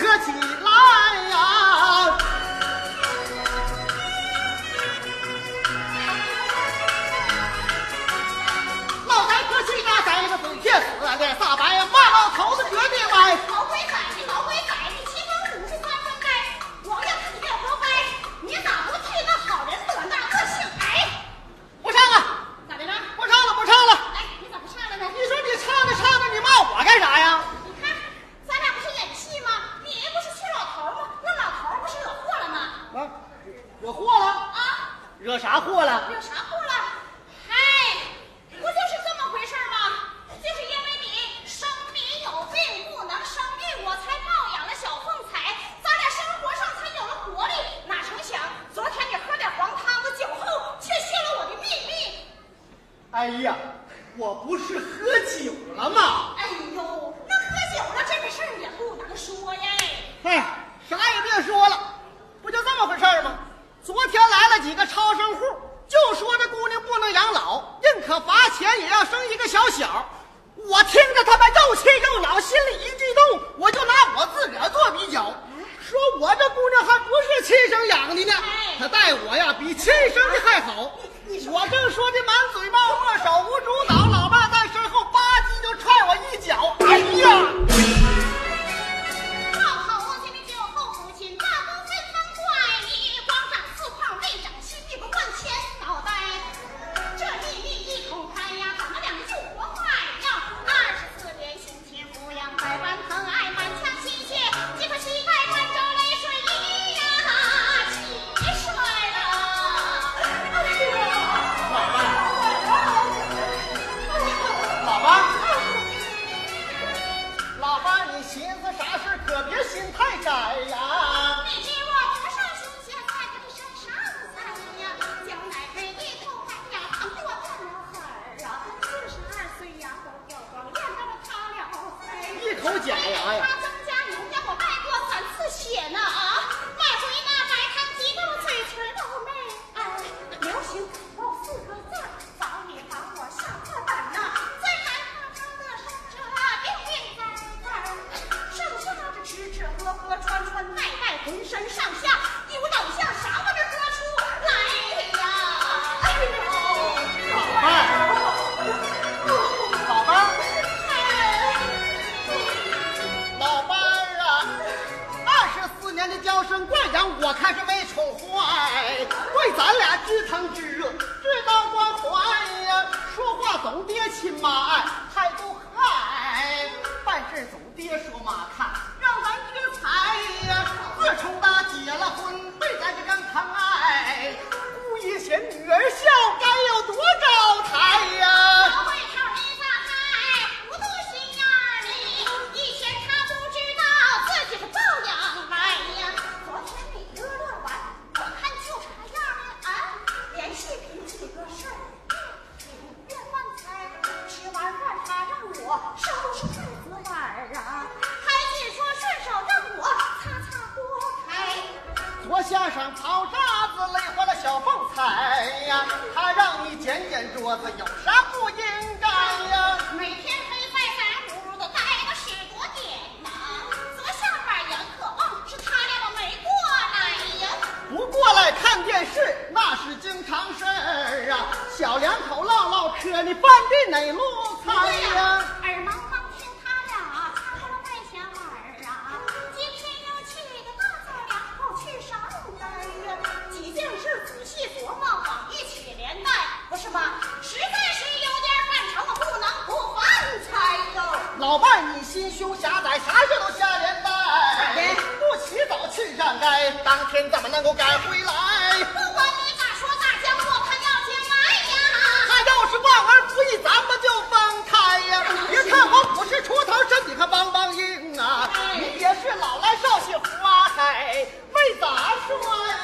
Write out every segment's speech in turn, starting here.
客气我不是喝酒了吗？哎呦，那喝酒了这个事儿也不能说呀。哎，啥也别说了，不就这么回事儿吗？昨天来了几个超生户，就说这姑娘不能养老，宁可罚钱也要生一个小小。我听着他们又气又恼，心里一激动，我就拿我自个儿做比较，说我这姑娘还不是亲生养的呢，她待我呀比亲生的还好。我正说的满嘴冒沫，手无足。惯养我看是没宠坏，为咱俩知疼知热，知道关怀呀。说话总爹亲妈爱，态度和蔼，办事总爹说妈看，让咱知财呀。自从他结了婚，回咱就更疼爱，故意嫌女儿小，该有多高抬。加上跑渣子累坏了小凤彩呀，他让你捡捡桌子有啥不应该呀？每天黑翻山葫芦的，待了十多天呐。昨下边杨渴望，是他俩没过来呀。不过来看电视那是经常事儿啊。小两口唠唠嗑，你办的哪路菜呀？老伴你心胸狭窄，啥事都瞎连带。不起早去站街，当天怎么能够赶回来？不管你咋说，大江我，他要进来呀。他要是忘恩负义，咱们就分开呀。别看我不是出头，身体可梆梆硬啊。你也是老来少去花开，没咋说呀。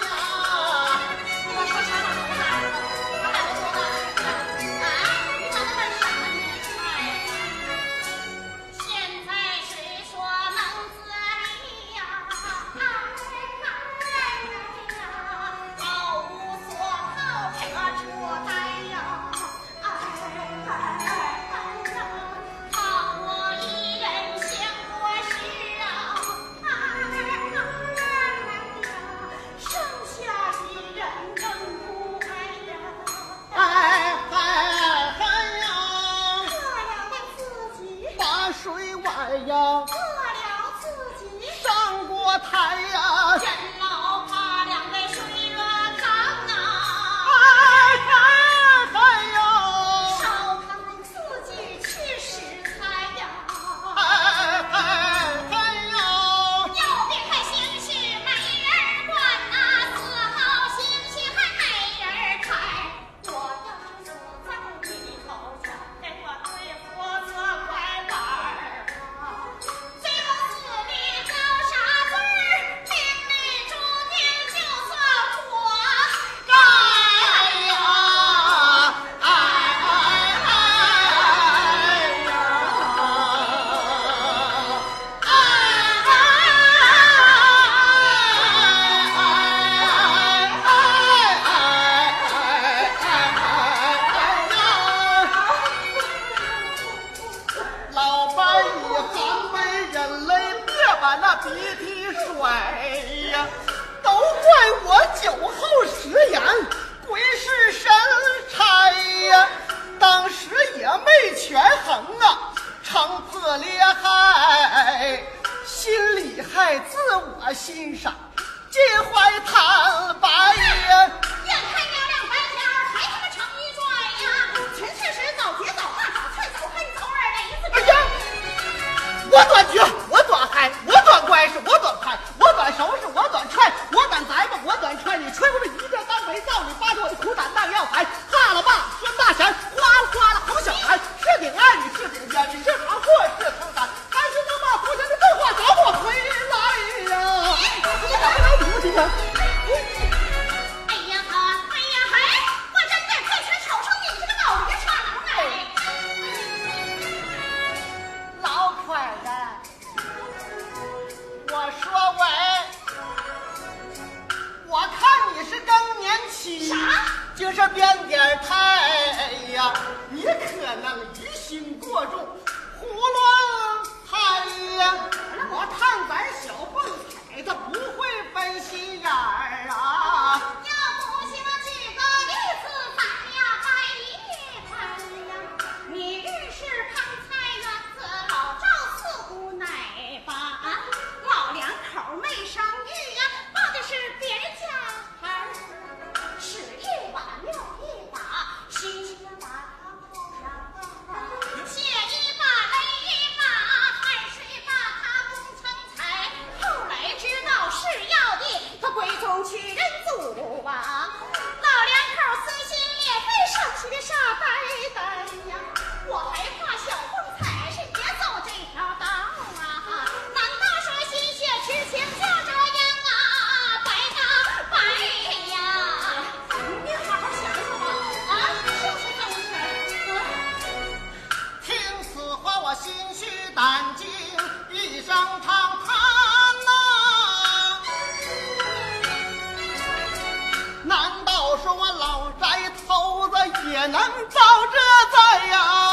欣赏。也能遭这灾呀。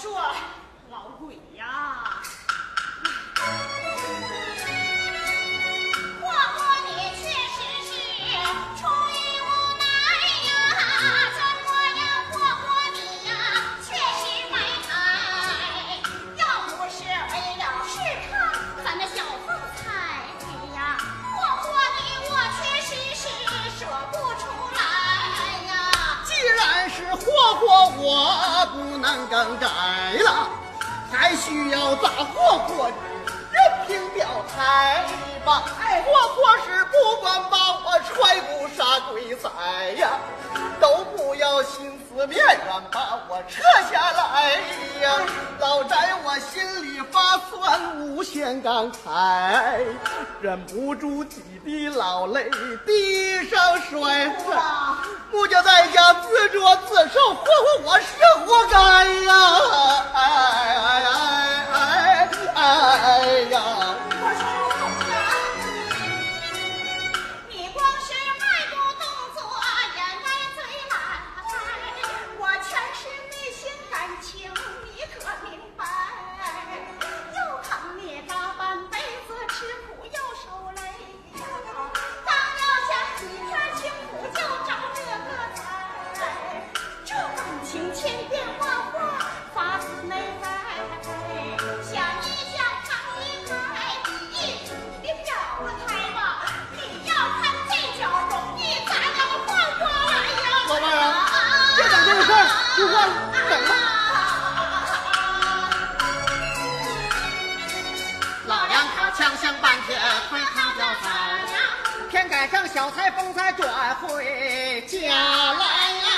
说老鬼呀，霍霍你确实是出于无奈呀，怎么样霍霍你呀，确实难堪。要不是为了是他，咱那小凤彩女呀，霍霍你我确实是说不出来呀。既然是霍霍，我不能更改。需要咱霍过任凭表态吧。我过是不管把我踹不杀鬼仔呀，都不要心。个面馆把我撤下来呀老宅我心里发酸无限感慨忍不住几滴老泪滴上摔啊木匠在家自作自受活活我是活该呀哎哎哎哎哎呀风才转回家来。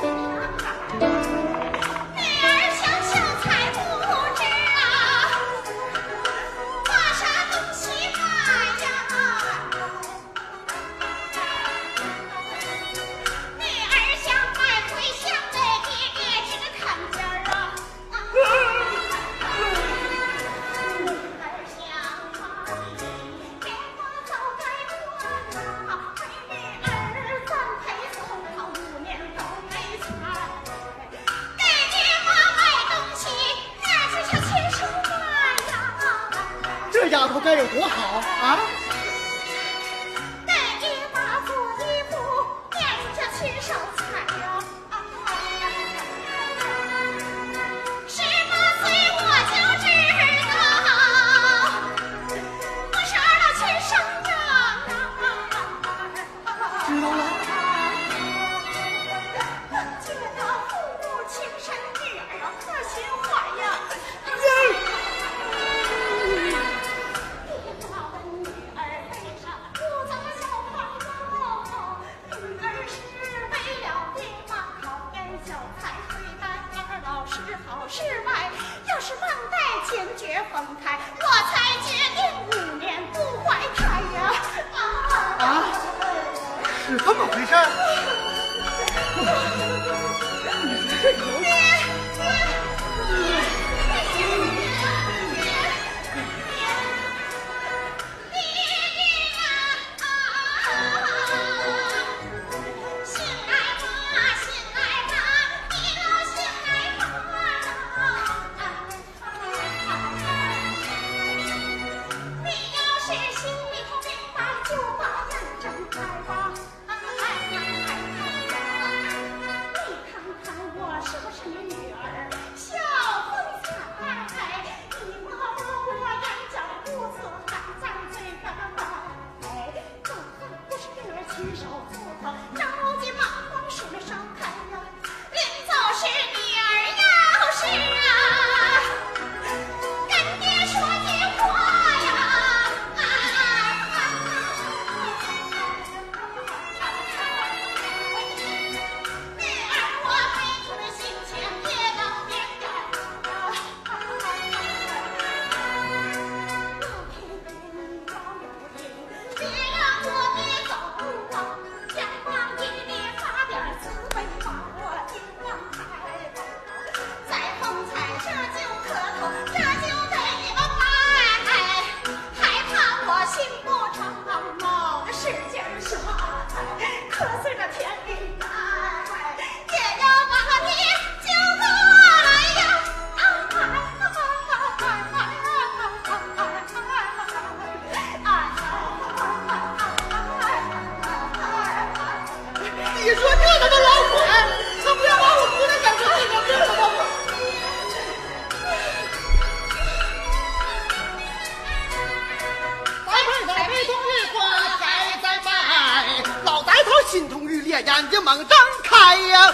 眼睛猛睁开呀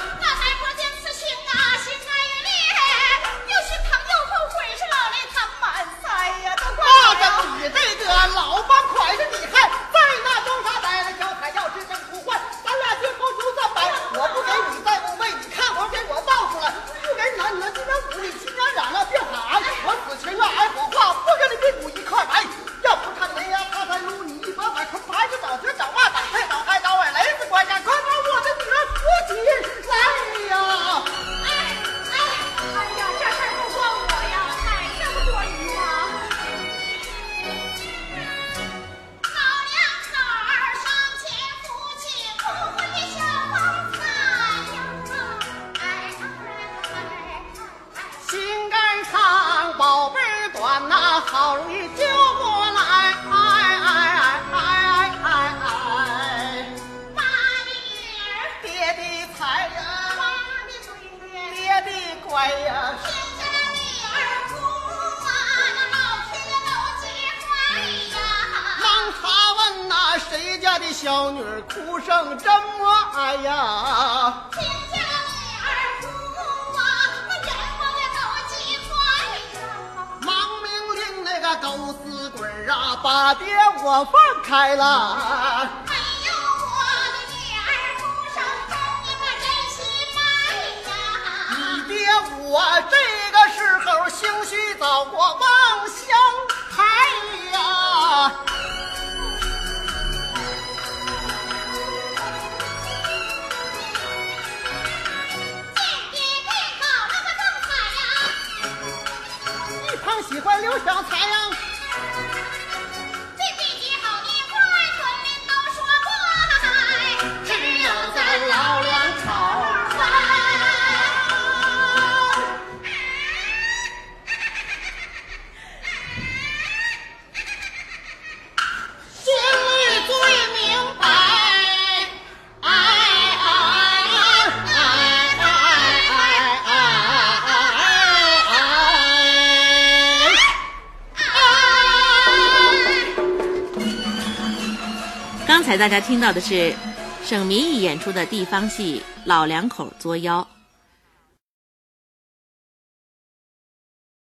小女儿哭声这么哎呀！听见女儿哭啊，那眼都急坏！忙命令那个狗死鬼儿啊，把爹我放开了！没有，我的女儿哭声真呀真心哀呀！你爹我这个时候，兴许早过望乡台呀！喜欢刘小才呀，大家听到的是省民艺演出的地方戏《老两口作妖》。